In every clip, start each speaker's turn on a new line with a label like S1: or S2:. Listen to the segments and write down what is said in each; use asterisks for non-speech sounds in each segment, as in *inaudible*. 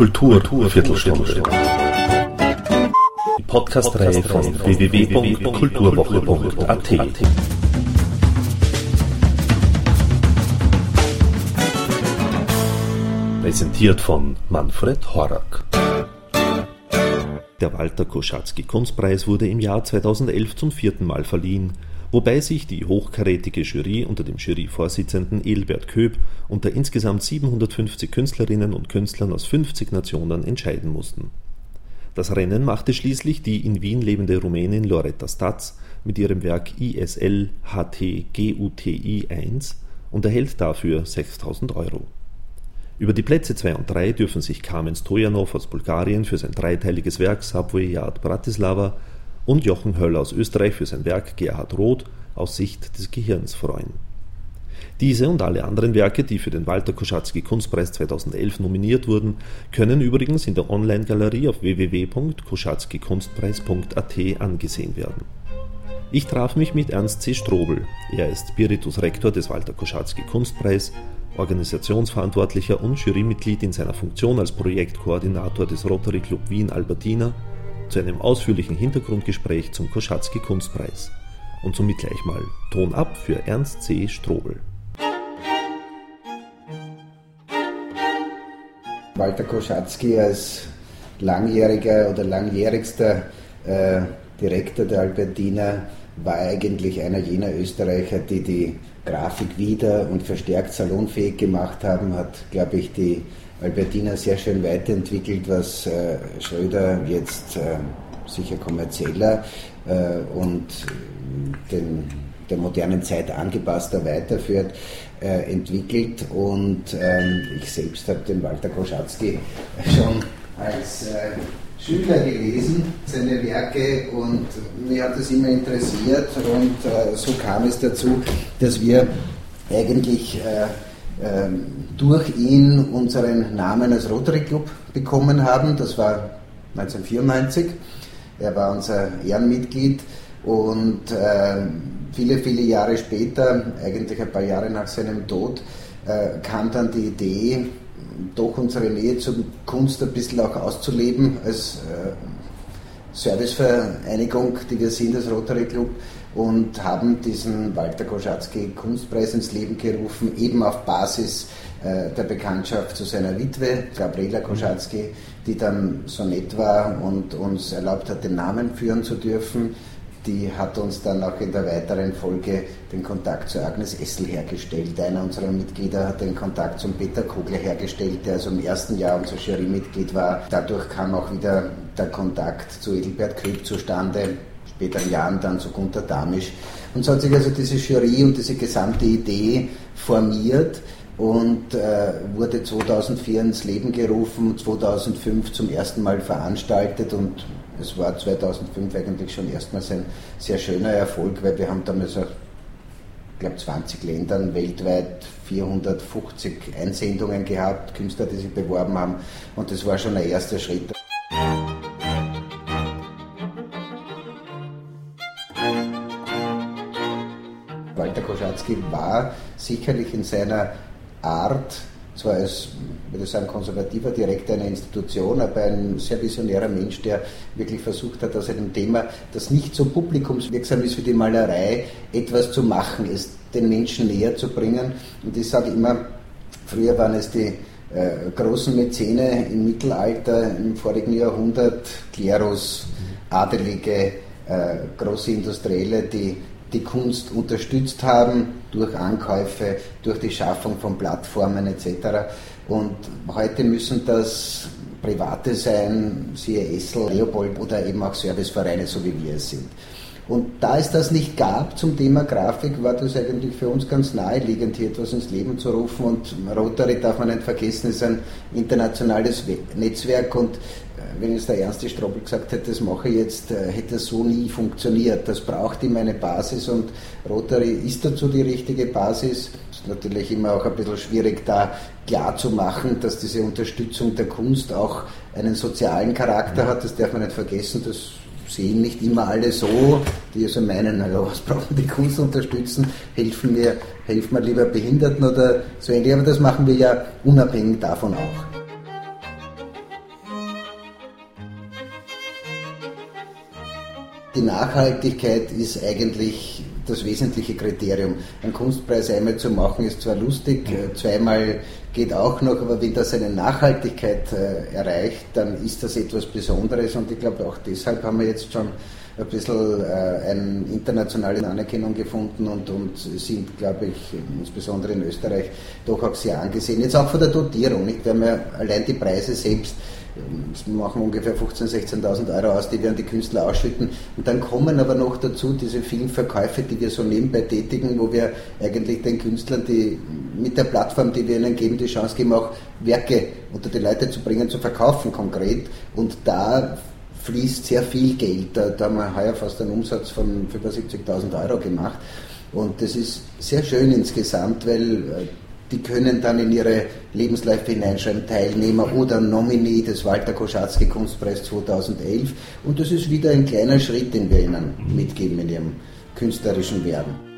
S1: Kultur, Kultur Viertelstunde. Die Podcast-Reihe von www.kulturwoche.at. Präsentiert von Manfred Horak. Der Walter Koschatzky Kunstpreis wurde im Jahr 2011 zum vierten Mal verliehen wobei sich die hochkarätige Jury unter dem Juryvorsitzenden Elbert Köb unter insgesamt 750 Künstlerinnen und Künstlern aus 50 Nationen entscheiden mussten. Das Rennen machte schließlich die in Wien lebende Rumänin Loretta Statz mit ihrem Werk ISL HT GUTI 1 und erhält dafür 6000 Euro. Über die Plätze 2 und 3 dürfen sich Carmen Stojanov aus Bulgarien für sein dreiteiliges Werk Subway Yard Bratislava und Jochen Höll aus Österreich für sein Werk Gerhard Roth aus Sicht des Gehirns freuen. Diese und alle anderen Werke, die für den Walter Koschatzky Kunstpreis 2011 nominiert wurden, können übrigens in der Online-Galerie auf www.koschatzkykunstpreis.at angesehen werden. Ich traf mich mit Ernst C. Strobel. Er ist Spiritus Rektor des Walter Koschatzky Kunstpreis, Organisationsverantwortlicher und Jurymitglied in seiner Funktion als Projektkoordinator des Rotary Club Wien Albertina zu einem ausführlichen Hintergrundgespräch zum Koschatzky Kunstpreis. Und somit gleich mal Ton ab für Ernst C. Strobel.
S2: Walter Koschatzky als langjähriger oder langjährigster äh, Direktor der Albertina war eigentlich einer jener Österreicher, die die Grafik wieder und verstärkt salonfähig gemacht haben, hat, glaube ich, die Albertina sehr schön weiterentwickelt, was äh, Schröder jetzt äh, sicher kommerzieller äh, und den, der modernen Zeit angepasster weiterführt, äh, entwickelt. Und ähm, ich selbst habe den Walter Koschatzky *laughs* schon als äh, Schüler gelesen, seine Werke, und mir hat das immer interessiert. Und äh, so kam es dazu, dass wir eigentlich ähm, durch ihn unseren Namen als Rotary Club bekommen haben. Das war 1994. Er war unser Ehrenmitglied und äh, viele, viele Jahre später, eigentlich ein paar Jahre nach seinem Tod, äh, kam dann die Idee, doch unsere Nähe zur Kunst ein bisschen auch auszuleben als äh, Servicevereinigung, die wir sind als Rotary Club und haben diesen Walter Koschatzky Kunstpreis ins Leben gerufen, eben auf Basis äh, der Bekanntschaft zu seiner Witwe, Gabriela Koschatzky, die dann so nett war und uns erlaubt hat, den Namen führen zu dürfen. Die hat uns dann auch in der weiteren Folge den Kontakt zu Agnes Essel hergestellt. Einer unserer Mitglieder hat den Kontakt zum Peter Kogler hergestellt, der also im ersten Jahr unser Jurymitglied war. Dadurch kam auch wieder der Kontakt zu Edelbert Krieg zustande späteren Jahren dann zu Gunter Damisch. Und so hat sich also diese Jury und diese gesamte Idee formiert und äh, wurde 2004 ins Leben gerufen, 2005 zum ersten Mal veranstaltet und es war 2005 eigentlich schon erstmals ein sehr schöner Erfolg, weil wir haben damals auch ich glaube 20 Ländern weltweit 450 Einsendungen gehabt, Künstler, die sich beworben haben und das war schon ein erster Schritt. Koschatzky war sicherlich in seiner Art, zwar als, würde ich sagen, konservativer Direktor einer Institution, aber ein sehr visionärer Mensch, der wirklich versucht hat, aus einem Thema, das nicht so publikumswirksam ist wie die Malerei, etwas zu machen, es den Menschen näher zu bringen. Und ich sage immer, früher waren es die äh, großen Mäzene im Mittelalter, im vorigen Jahrhundert, Klerus, Adelige, äh, große Industrielle, die die Kunst unterstützt haben durch Ankäufe, durch die Schaffung von Plattformen etc. Und heute müssen das Private sein, siehe Essel, Leopold oder eben auch Servicevereine, so wie wir es sind. Und da es das nicht gab zum Thema Grafik, war das eigentlich für uns ganz naheliegend, hier etwas ins Leben zu rufen. Und Rotary darf man nicht vergessen, ist ein internationales Netzwerk und wenn es der Ernste Strobel gesagt hätte, das mache ich jetzt, äh, hätte so nie funktioniert. Das braucht immer eine Basis und Rotary ist dazu die richtige Basis. Es ist natürlich immer auch ein bisschen schwierig, da klar zu machen, dass diese Unterstützung der Kunst auch einen sozialen Charakter hat. Das darf man nicht vergessen. Das sehen nicht immer alle so, die also meinen, naja, was brauchen die Kunst unterstützen? Helfen wir, helfen wir lieber Behinderten oder so ähnlich. Aber das machen wir ja unabhängig davon auch. Die Nachhaltigkeit ist eigentlich das wesentliche Kriterium. Ein Kunstpreis einmal zu machen ist zwar lustig, äh, zweimal geht auch noch, aber wenn das eine Nachhaltigkeit äh, erreicht, dann ist das etwas Besonderes und ich glaube auch deshalb haben wir jetzt schon ein bisschen äh, eine internationale Anerkennung gefunden und, und sind, glaube ich, insbesondere in Österreich doch auch sehr angesehen. Jetzt auch von der Dotierung, nicht? Wir haben ja allein die Preise selbst machen ungefähr 15.000, 16.000 Euro aus, die wir an die Künstler ausschütten. Und dann kommen aber noch dazu diese vielen Verkäufe, die wir so nebenbei tätigen, wo wir eigentlich den Künstlern, die mit der Plattform, die wir ihnen geben, die Chance geben, auch Werke unter die Leute zu bringen, zu verkaufen konkret. Und da fließt sehr viel Geld. Da, da haben wir heuer fast einen Umsatz von über 70.000 Euro gemacht. Und das ist sehr schön insgesamt, weil äh, die können dann in ihre Lebensläufe hineinschreiben, Teilnehmer oder Nominee des Walter Koschatzky Kunstpreis 2011. Und das ist wieder ein kleiner Schritt, den wir ihnen mitgeben in ihrem künstlerischen Werden.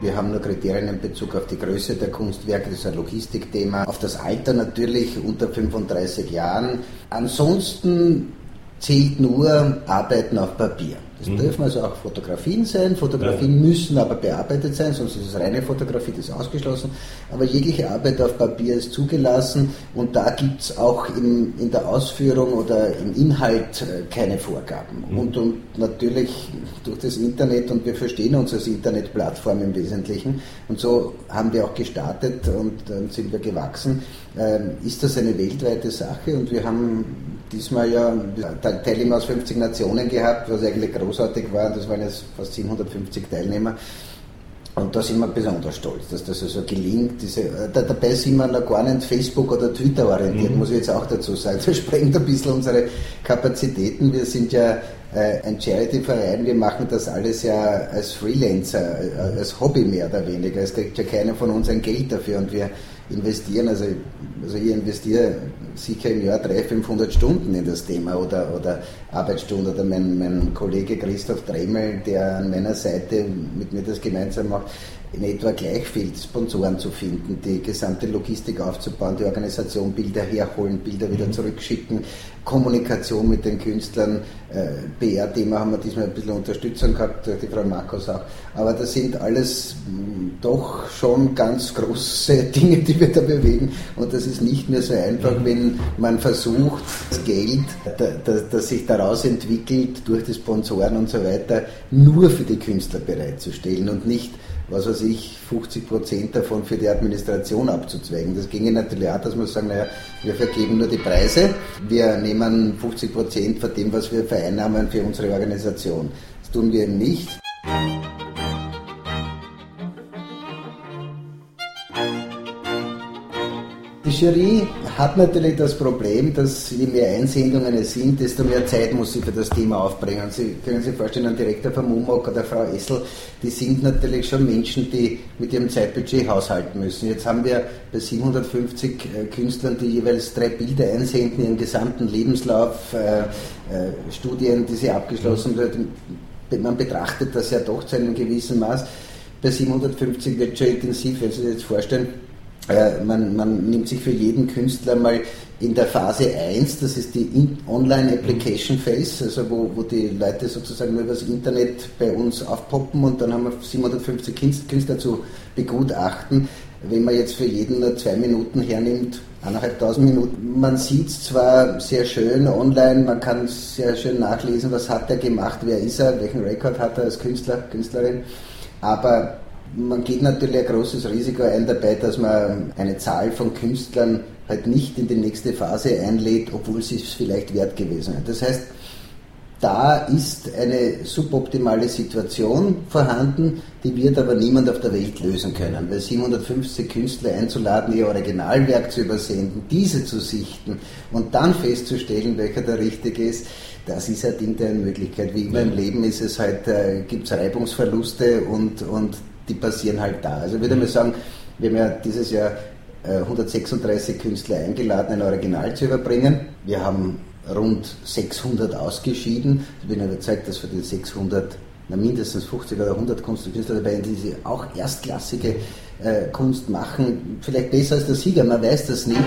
S2: Wir haben nur Kriterien in Bezug auf die Größe der Kunstwerke, das ist ein Logistikthema, auf das Alter natürlich unter 35 Jahren. Ansonsten zählt nur Arbeiten auf Papier. Das mhm. dürfen also auch Fotografien sein. Fotografien ja. müssen aber bearbeitet sein, sonst ist es reine Fotografie, das ist ausgeschlossen. Aber jegliche Arbeit auf Papier ist zugelassen und da gibt es auch im, in der Ausführung oder im Inhalt äh, keine Vorgaben. Mhm. Und, und natürlich durch das Internet und wir verstehen uns als Internetplattform im Wesentlichen und so haben wir auch gestartet und dann sind wir gewachsen, ähm, ist das eine weltweite Sache und wir haben diesmal ja Teilnehmer aus 50 Nationen gehabt, was eigentlich großartig war. Das waren jetzt fast 750 Teilnehmer. Und da sind wir besonders stolz, dass das also gelingt. Diese, äh, da, dabei sind wir noch gar nicht Facebook- oder Twitter-orientiert, mhm. muss ich jetzt auch dazu sagen. Das *laughs* sprengt ein bisschen unsere Kapazitäten. Wir sind ja äh, ein Charity-Verein, wir machen das alles ja als Freelancer, äh, als Hobby mehr oder weniger. Es kriegt ja keiner von uns ein Geld dafür und wir investieren, also, also ich investiere sicher im Jahr 300, 500 Stunden in das Thema oder, oder Arbeitsstunden. Oder mein, mein Kollege Christoph Dremel, der an meiner Seite mit mir das gemeinsam macht, in etwa gleich viel Sponsoren zu finden, die gesamte Logistik aufzubauen, die Organisation, Bilder herholen, Bilder wieder mhm. zurückschicken, Kommunikation mit den Künstlern, äh, PR-Thema haben wir diesmal ein bisschen Unterstützung gehabt, durch die Frau Markus auch. Aber das sind alles hm, doch schon ganz große *laughs* Dinge, die wir da bewegen. Und das ist nicht mehr so einfach, mhm. wenn man versucht, das Geld, das sich daraus entwickelt, durch die Sponsoren und so weiter, nur für die Künstler bereitzustellen und nicht was weiß ich, 50 Prozent davon für die Administration abzuzweigen. Das ginge natürlich auch, dass man sagen, naja, wir vergeben nur die Preise, wir nehmen 50 Prozent von dem, was wir vereinnahmen für unsere Organisation. Das tun wir eben nicht. Jury hat natürlich das Problem, dass je mehr Einsendungen es sind, desto mehr Zeit muss sie für das Thema aufbringen. Sie können sich vorstellen, ein Direktor von Mumok oder Frau Essel, die sind natürlich schon Menschen, die mit ihrem Zeitbudget haushalten müssen. Jetzt haben wir bei 750 äh, Künstlern, die jeweils drei Bilder einsenden, ihren gesamten Lebenslauf, äh, äh, Studien, die sie abgeschlossen werden. Man betrachtet das ja doch zu einem gewissen Maß. Bei 750 wird schon intensiv, wenn Sie sich jetzt vorstellen, äh, man, man, nimmt sich für jeden Künstler mal in der Phase 1, das ist die Online Application Phase, also wo, wo die Leute sozusagen nur über das Internet bei uns aufpoppen und dann haben wir 750 Künstler zu begutachten. Wenn man jetzt für jeden nur zwei Minuten hernimmt, eineinhalbtausend Minuten, man sieht es zwar sehr schön online, man kann sehr schön nachlesen, was hat er gemacht, wer ist er, welchen Rekord hat er als Künstler, Künstlerin, aber man geht natürlich ein großes Risiko ein dabei, dass man eine Zahl von Künstlern halt nicht in die nächste Phase einlädt, obwohl sie es vielleicht wert gewesen wäre. Das heißt, da ist eine suboptimale Situation vorhanden, die wird aber niemand auf der Welt lösen können, weil 750 Künstler einzuladen, ihr Originalwerk zu übersenden, diese zu sichten und dann festzustellen, welcher der richtige ist, das ist halt eine Möglichkeit. Wie immer im Leben ist es halt, äh, gibt es Reibungsverluste und, und die passieren halt da. Also ich würde mal sagen, wir haben ja dieses Jahr 136 äh, Künstler eingeladen, ein Original zu überbringen. Wir haben rund 600 ausgeschieden. Ich bin überzeugt, dass für die 600 na, mindestens 50 oder 100 Künstler dabei sind, die auch erstklassige äh, Kunst machen. Vielleicht besser als der Sieger, man weiß das nicht.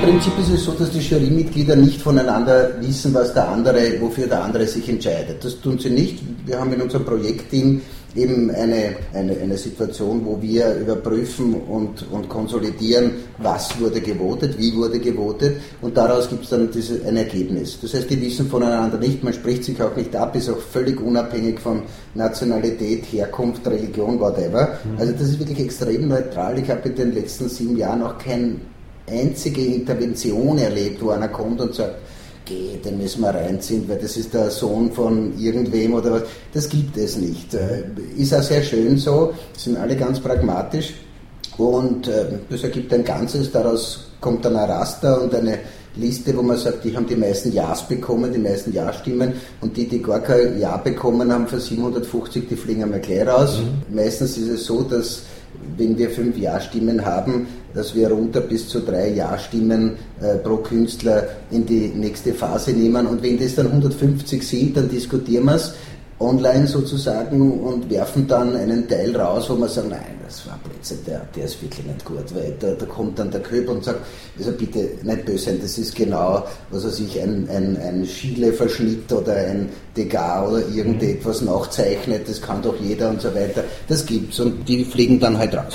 S2: Prinzip ist es so, dass die Jurymitglieder nicht voneinander wissen, was der andere, wofür der andere sich entscheidet. Das tun sie nicht. Wir haben in unserem Projektteam eben eine, eine, eine Situation, wo wir überprüfen und, und konsolidieren, was wurde gewotet, wie wurde gewotet und daraus gibt es dann diese, ein Ergebnis. Das heißt, die wissen voneinander nicht, man spricht sich auch nicht ab, ist auch völlig unabhängig von Nationalität, Herkunft, Religion, whatever. Mhm. Also das ist wirklich extrem neutral. Ich habe in den letzten sieben Jahren auch keine einzige Intervention erlebt, wo einer kommt und sagt, geh, den müssen wir reinziehen, weil das ist der Sohn von irgendwem oder was. Das gibt es nicht. Äh, ist auch sehr schön so, sind alle ganz pragmatisch und äh, das ergibt ein Ganzes, daraus kommt dann ein Raster und eine Liste, wo man sagt, die haben die meisten Ja's bekommen, die meisten Ja-Stimmen und die, die gar kein Ja bekommen haben für 750, die fliegen einmal gleich raus. Mhm. Meistens ist es so, dass wenn wir fünf Ja-Stimmen haben, dass wir runter bis zu drei Ja-Stimmen äh, pro Künstler in die nächste Phase nehmen. Und wenn das dann 150 sind, dann diskutieren wir es online sozusagen und werfen dann einen Teil raus, wo man sagt, nein, das war Blödsinn, der, der ist wirklich nicht gut, weil da, da kommt dann der Köper und sagt, also bitte nicht böse sein, das ist genau, was weiß ich, ein, ein, ein Schiele-Verschnitt oder ein Degar oder irgendetwas mhm. nachzeichnet, das kann doch jeder und so weiter. Das gibt's und die fliegen dann halt raus.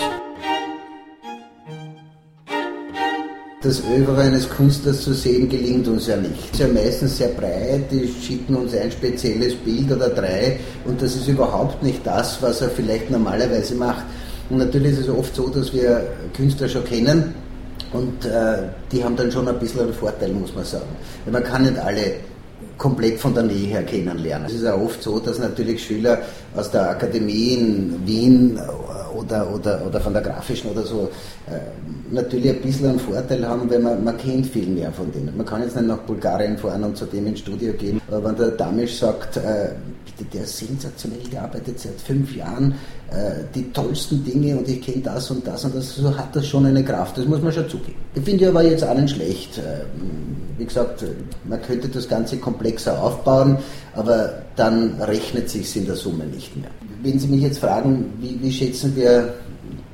S2: Das Övre eines Künstlers zu sehen gelingt uns ja nicht. Es ist ja meistens sehr breit, die schicken uns ein spezielles Bild oder drei und das ist überhaupt nicht das, was er vielleicht normalerweise macht. Und natürlich ist es oft so, dass wir Künstler schon kennen und äh, die haben dann schon ein bisschen einen Vorteil, muss man sagen. Weil man kann nicht alle komplett von der Nähe her kennenlernen. Es ist auch oft so, dass natürlich Schüler aus der Akademie in Wien oder, oder, oder von der grafischen oder so äh, natürlich ein bisschen einen Vorteil haben, weil man, man kennt viel mehr von denen. Man kann jetzt nicht nach Bulgarien fahren und zu dem ins Studio gehen, aber wenn der Damisch sagt, äh, bitte, der ist sensationell, der arbeitet seit fünf Jahren, äh, die tollsten Dinge und ich kenne das und das und das, so hat das schon eine Kraft, das muss man schon zugeben. Ich finde aber jetzt auch nicht schlecht. Wie gesagt, man könnte das Ganze komplexer aufbauen, aber dann rechnet sich in der Summe nicht mehr. Wenn Sie mich jetzt fragen, wie, wie schätzen wir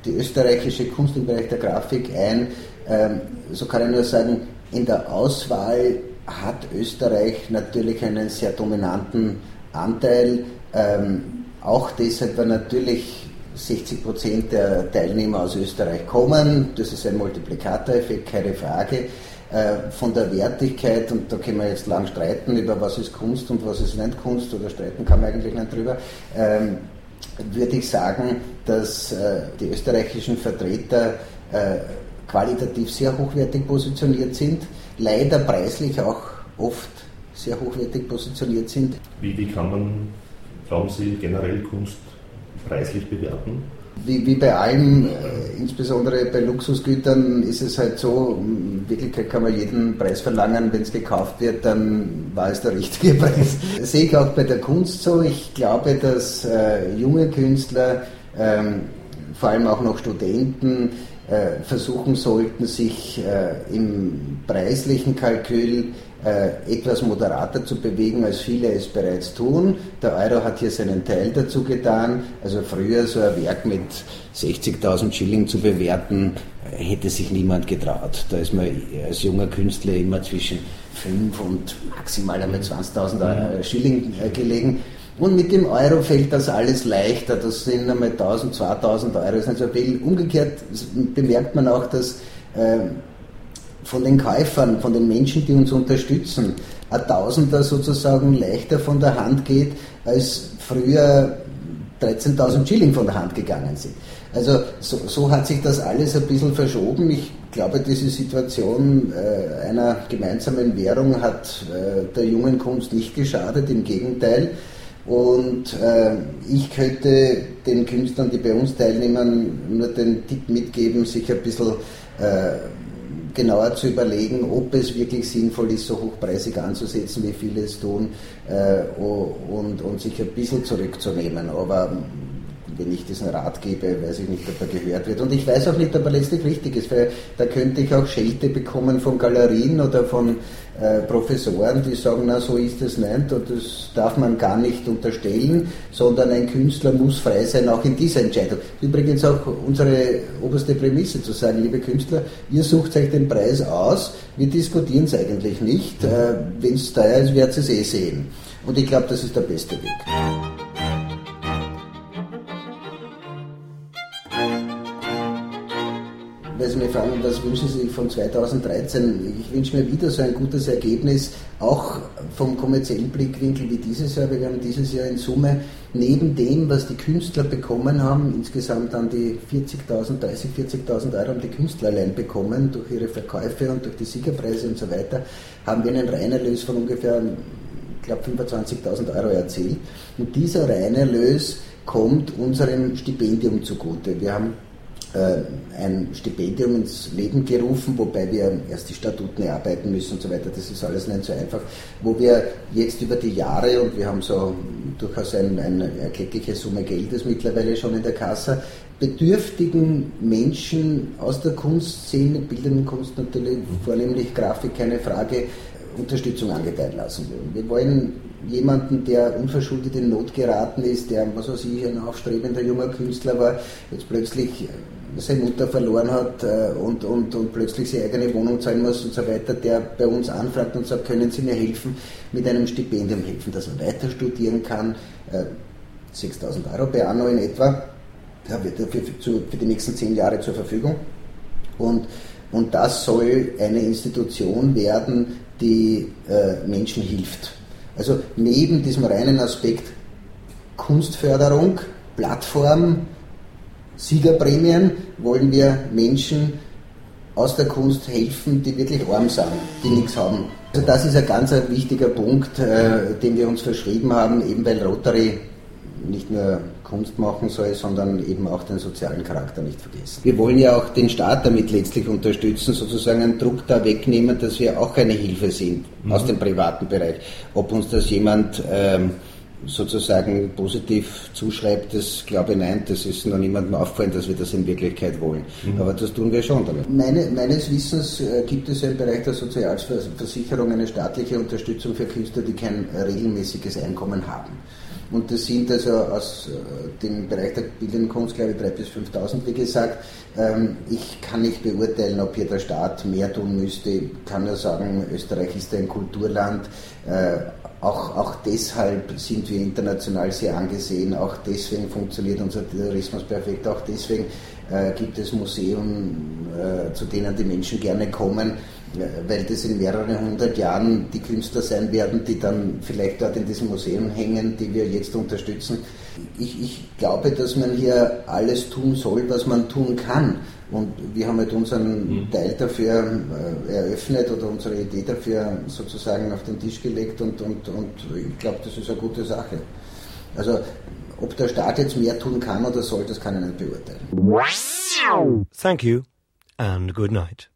S2: die österreichische Kunst im Bereich der Grafik ein, ähm, so kann ich nur sagen, in der Auswahl hat Österreich natürlich einen sehr dominanten Anteil, ähm, auch deshalb, weil natürlich 60 Prozent der Teilnehmer aus Österreich kommen. Das ist ein Multiplikatoreffekt, keine Frage. Äh, von der Wertigkeit, und da können wir jetzt lang streiten über was ist Kunst und was ist nicht Kunst, oder streiten kann man eigentlich nicht drüber, ähm, würde ich sagen, dass äh, die österreichischen Vertreter äh, qualitativ sehr hochwertig positioniert sind, leider preislich auch oft sehr hochwertig positioniert sind.
S1: Wie, wie kann man, glauben Sie, generell Kunst preislich bewerten?
S2: Wie, wie bei allem, äh, insbesondere bei Luxusgütern, ist es halt so, in Wirklichkeit kann man jeden Preis verlangen, wenn es gekauft wird, dann war es der richtige *laughs* Preis. Das sehe ich auch bei der Kunst so. Ich glaube, dass äh, junge Künstler, ähm, vor allem auch noch Studenten, äh, versuchen sollten, sich äh, im preislichen Kalkül etwas moderater zu bewegen, als viele es bereits tun. Der Euro hat hier seinen Teil dazu getan. Also früher so ein Werk mit 60.000 Schilling zu bewerten, äh, hätte sich niemand getraut. Da ist man als junger Künstler immer zwischen 5 und maximal einmal 20.000 äh, Schilling gelegen. Und mit dem Euro fällt das alles leichter. Das sind einmal 1000, 2000 Euro. Das ist nicht so viel. Umgekehrt bemerkt man auch, dass von den Käufern, von den Menschen, die uns unterstützen, ein Tausender sozusagen leichter von der Hand geht, als früher 13.000 Schilling von der Hand gegangen sind. Also so, so, hat sich das alles ein bisschen verschoben. Ich glaube, diese Situation äh, einer gemeinsamen Währung hat äh, der jungen Kunst nicht geschadet, im Gegenteil. Und äh, ich könnte den Künstlern, die bei uns teilnehmen, nur den Tipp mitgeben, sich ein bisschen äh, genauer zu überlegen, ob es wirklich sinnvoll ist, so hochpreisig anzusetzen, wie viele es tun, äh, und, und sich ein bisschen zurückzunehmen. Aber wenn ich diesen Rat gebe, weiß ich nicht, ob er gehört wird. Und ich weiß auch nicht, ob er letztlich richtig ist, weil da könnte ich auch Schelte bekommen von Galerien oder von äh, Professoren, die sagen, na so ist es nicht und das darf man gar nicht unterstellen, sondern ein Künstler muss frei sein, auch in dieser Entscheidung. Übrigens auch unsere oberste Prämisse zu sagen, liebe Künstler, ihr sucht euch den Preis aus, wir diskutieren es eigentlich nicht. Äh, wenn es teuer ist, werdet ihr es eh sehen. Und ich glaube, das ist der beste Weg. Weil Sie mich fragen, was wünschen Sie sich von 2013? Ich wünsche mir wieder so ein gutes Ergebnis, auch vom kommerziellen Blickwinkel wie dieses Jahr. Wir werden dieses Jahr in Summe neben dem, was die Künstler bekommen haben, insgesamt an die 40.000, 30, 40.000 Euro haben die Künstler allein bekommen durch ihre Verkäufe und durch die Siegerpreise und so weiter, haben wir einen Reinerlös von ungefähr, ich glaube, 25.000 Euro erzielt. Und dieser Reinerlös kommt unserem Stipendium zugute. Wir haben ein Stipendium ins Leben gerufen, wobei wir erst die Statuten erarbeiten müssen und so weiter. Das ist alles nicht so einfach. Wo wir jetzt über die Jahre, und wir haben so durchaus ein, eine erkleckliche Summe Geldes mittlerweile schon in der Kasse, bedürftigen Menschen aus der Kunstszene, bildenden Kunst natürlich, vornehmlich Grafik, keine Frage, Unterstützung angedeihen lassen. Wir wollen jemanden, der unverschuldet in Not geraten ist, der, was weiß ich, ein aufstrebender junger Künstler war, jetzt plötzlich seine Mutter verloren hat äh, und, und, und plötzlich seine eigene Wohnung zahlen muss und so weiter, der bei uns anfragt und sagt, können Sie mir helfen, mit einem Stipendium helfen, dass er weiter studieren kann, 6000 äh, Euro per anno in etwa, da wird er für, für, für die nächsten zehn Jahre zur Verfügung. Und, und das soll eine Institution werden, die äh, Menschen hilft. Also neben diesem reinen Aspekt Kunstförderung, Plattform, Siegerprämien wollen wir Menschen aus der Kunst helfen, die wirklich arm sind, die nichts haben. Also das ist ein ganz wichtiger Punkt, äh, den wir uns verschrieben haben, eben weil Rotary nicht nur Kunst machen soll, sondern eben auch den sozialen Charakter nicht vergessen. Wir wollen ja auch den Staat damit letztlich unterstützen, sozusagen einen Druck da wegnehmen, dass wir auch eine Hilfe sind mhm. aus dem privaten Bereich. Ob uns das jemand ähm, sozusagen positiv zuschreibt, das glaube ich nein, das ist noch niemandem aufgefallen, dass wir das in Wirklichkeit wollen. Mhm. Aber das tun wir schon damit. Meine, meines Wissens äh, gibt es im Bereich der Sozialversicherung eine staatliche Unterstützung für Künstler, die kein regelmäßiges Einkommen haben. Und das sind also aus äh, dem Bereich der bildenden Kunst, glaube ich, 3.000 bis 5.000, wie gesagt. Ähm, ich kann nicht beurteilen, ob hier der Staat mehr tun müsste. Ich kann nur sagen, Österreich ist ein Kulturland. Auch, auch deshalb sind wir international sehr angesehen, auch deswegen funktioniert unser Tourismus perfekt, auch deswegen äh, gibt es Museen, äh, zu denen die Menschen gerne kommen, äh, weil das in mehreren hundert Jahren die Künstler sein werden, die dann vielleicht dort in diesem Museum hängen, die wir jetzt unterstützen. Ich, ich glaube, dass man hier alles tun soll, was man tun kann. Und wir haben halt unseren mhm. Teil dafür eröffnet oder unsere Idee dafür sozusagen auf den Tisch gelegt und, und, und ich glaube, das ist eine gute Sache. Also ob der Staat jetzt mehr tun kann oder soll, das kann ich nicht beurteilen.
S3: Thank you and good night.